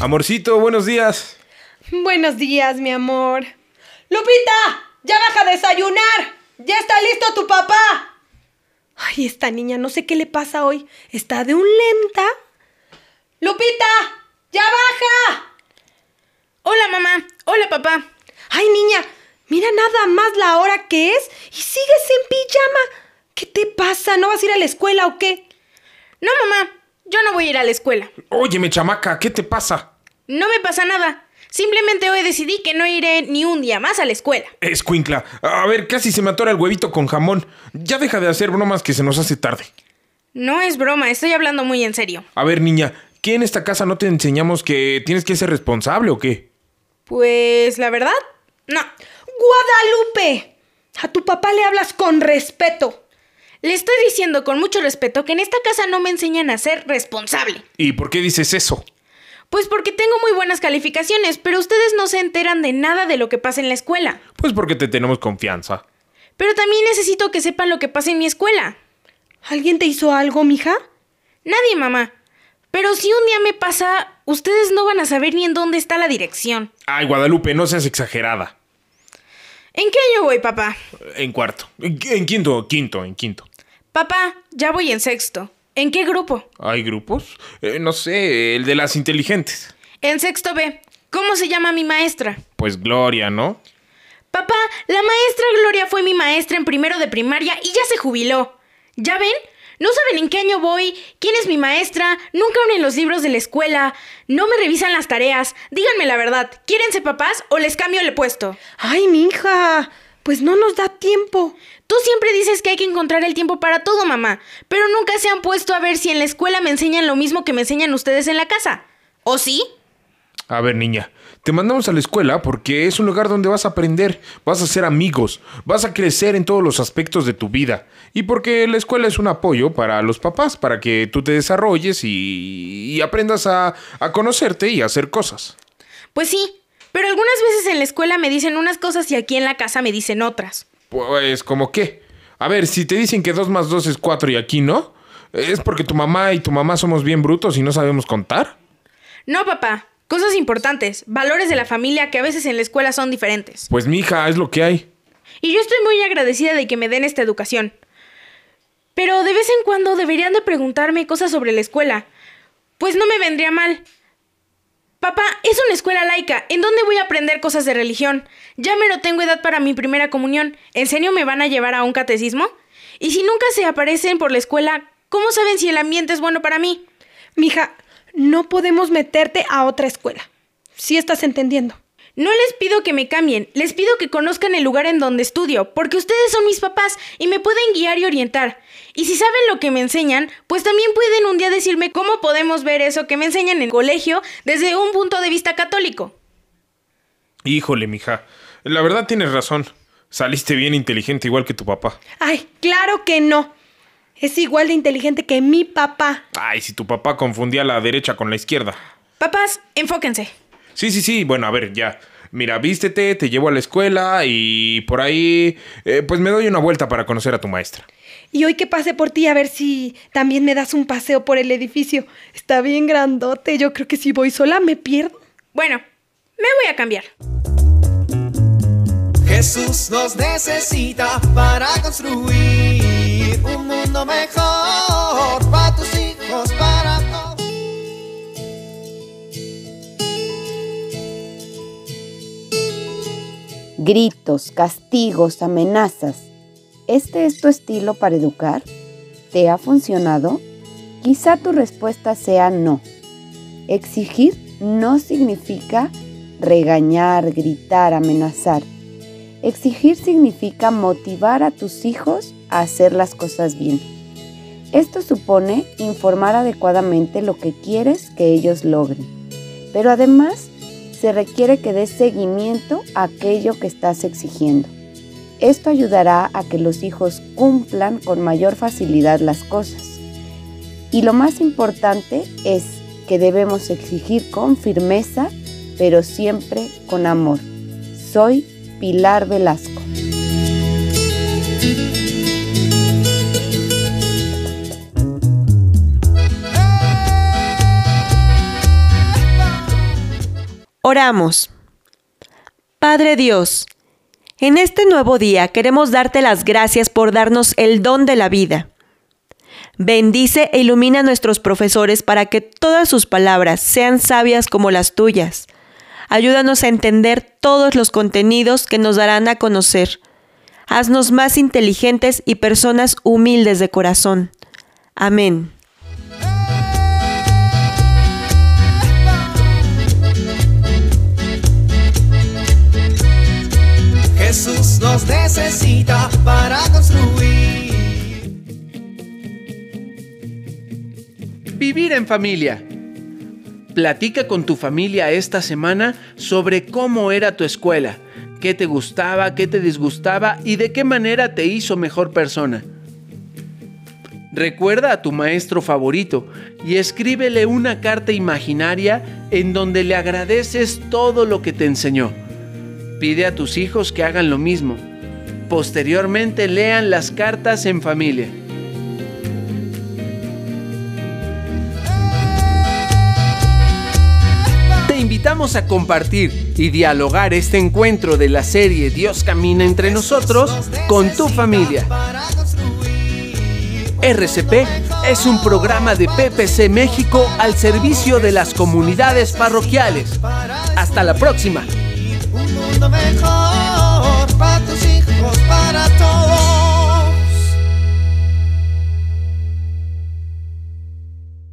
Amorcito, buenos días. Buenos días, mi amor. Lupita, ya baja a desayunar. Ya está listo tu papá. Ay, esta niña, no sé qué le pasa hoy. Está de un lenta. Lupita, ya baja. Hola mamá, hola papá. Ay, niña, mira nada más la hora que es y sigues en pijama. ¿Qué te pasa? ¿No vas a ir a la escuela o qué? No mamá, yo no voy a ir a la escuela. Óyeme, chamaca, ¿qué te pasa? No me pasa nada. Simplemente hoy decidí que no iré ni un día más a la escuela. Escuincla, a ver, casi se me atora el huevito con jamón. Ya deja de hacer bromas que se nos hace tarde. No es broma, estoy hablando muy en serio. A ver, niña, ¿qué en esta casa no te enseñamos que tienes que ser responsable o qué? Pues la verdad, no. Guadalupe, a tu papá le hablas con respeto. Le estoy diciendo con mucho respeto que en esta casa no me enseñan a ser responsable. ¿Y por qué dices eso? Pues porque tengo muy buenas calificaciones, pero ustedes no se enteran de nada de lo que pasa en la escuela. Pues porque te tenemos confianza. Pero también necesito que sepan lo que pasa en mi escuela. ¿Alguien te hizo algo, mija? Nadie, mamá. Pero si un día me pasa, ustedes no van a saber ni en dónde está la dirección. Ay, Guadalupe, no seas exagerada. ¿En qué año voy, papá? En cuarto. En, en quinto, quinto, en quinto. Papá, ya voy en sexto. ¿En qué grupo? ¿Hay grupos? Eh, no sé, el de las inteligentes. En sexto B. ¿Cómo se llama mi maestra? Pues Gloria, ¿no? Papá, la maestra Gloria fue mi maestra en primero de primaria y ya se jubiló. ¿Ya ven? No saben en qué año voy, quién es mi maestra, nunca abren los libros de la escuela, no me revisan las tareas. Díganme la verdad, ¿quieren ser papás o les cambio el puesto? Ay, mija, pues no nos da tiempo. Tú siempre dices que hay que encontrar el tiempo para todo, mamá, pero nunca se han puesto a ver si en la escuela me enseñan lo mismo que me enseñan ustedes en la casa. ¿O sí? A ver, niña, te mandamos a la escuela porque es un lugar donde vas a aprender, vas a ser amigos, vas a crecer en todos los aspectos de tu vida. Y porque la escuela es un apoyo para los papás, para que tú te desarrolles y, y aprendas a, a conocerte y a hacer cosas. Pues sí, pero algunas veces en la escuela me dicen unas cosas y aquí en la casa me dicen otras. Pues, ¿como qué? A ver, si te dicen que 2 más 2 es 4 y aquí no, ¿es porque tu mamá y tu mamá somos bien brutos y no sabemos contar? No, papá. Cosas importantes, valores de la familia que a veces en la escuela son diferentes. Pues, mija, es lo que hay. Y yo estoy muy agradecida de que me den esta educación. Pero de vez en cuando deberían de preguntarme cosas sobre la escuela. Pues no me vendría mal. Papá, es una escuela laica. ¿En dónde voy a aprender cosas de religión? Ya me no tengo edad para mi primera comunión. ¿En serio me van a llevar a un catecismo? Y si nunca se aparecen por la escuela, ¿cómo saben si el ambiente es bueno para mí? Mija, no podemos meterte a otra escuela. Sí estás entendiendo. No les pido que me cambien, les pido que conozcan el lugar en donde estudio, porque ustedes son mis papás y me pueden guiar y orientar. Y si saben lo que me enseñan, pues también pueden un día decirme cómo podemos ver eso que me enseñan en el colegio desde un punto de vista católico. Híjole, mija. La verdad tienes razón. Saliste bien inteligente igual que tu papá. Ay, claro que no. Es igual de inteligente que mi papá. Ay, si tu papá confundía la derecha con la izquierda. Papás, enfóquense. Sí, sí, sí. Bueno, a ver, ya. Mira, vístete, te llevo a la escuela y por ahí, eh, pues me doy una vuelta para conocer a tu maestra. Y hoy que pase por ti a ver si también me das un paseo por el edificio. Está bien grandote. Yo creo que si voy sola me pierdo. Bueno, me voy a cambiar. Jesús nos necesita para construir un mundo Gritos, castigos, amenazas. ¿Este es tu estilo para educar? ¿Te ha funcionado? Quizá tu respuesta sea no. Exigir no significa regañar, gritar, amenazar. Exigir significa motivar a tus hijos a hacer las cosas bien. Esto supone informar adecuadamente lo que quieres que ellos logren, pero además se requiere que des seguimiento a aquello que estás exigiendo. Esto ayudará a que los hijos cumplan con mayor facilidad las cosas. Y lo más importante es que debemos exigir con firmeza, pero siempre con amor. Soy Pilar Velasco. Oramos. Padre Dios, en este nuevo día queremos darte las gracias por darnos el don de la vida. Bendice e ilumina a nuestros profesores para que todas sus palabras sean sabias como las tuyas. Ayúdanos a entender todos los contenidos que nos darán a conocer. Haznos más inteligentes y personas humildes de corazón. Amén. Necesita para construir. Vivir en familia. Platica con tu familia esta semana sobre cómo era tu escuela, qué te gustaba, qué te disgustaba y de qué manera te hizo mejor persona. Recuerda a tu maestro favorito y escríbele una carta imaginaria en donde le agradeces todo lo que te enseñó. Pide a tus hijos que hagan lo mismo. Posteriormente lean las cartas en familia. Te invitamos a compartir y dialogar este encuentro de la serie Dios camina entre nosotros con tu familia. RCP es un programa de PPC México al servicio de las comunidades parroquiales. Hasta la próxima. Un mundo mejor para tus hijos, para todos.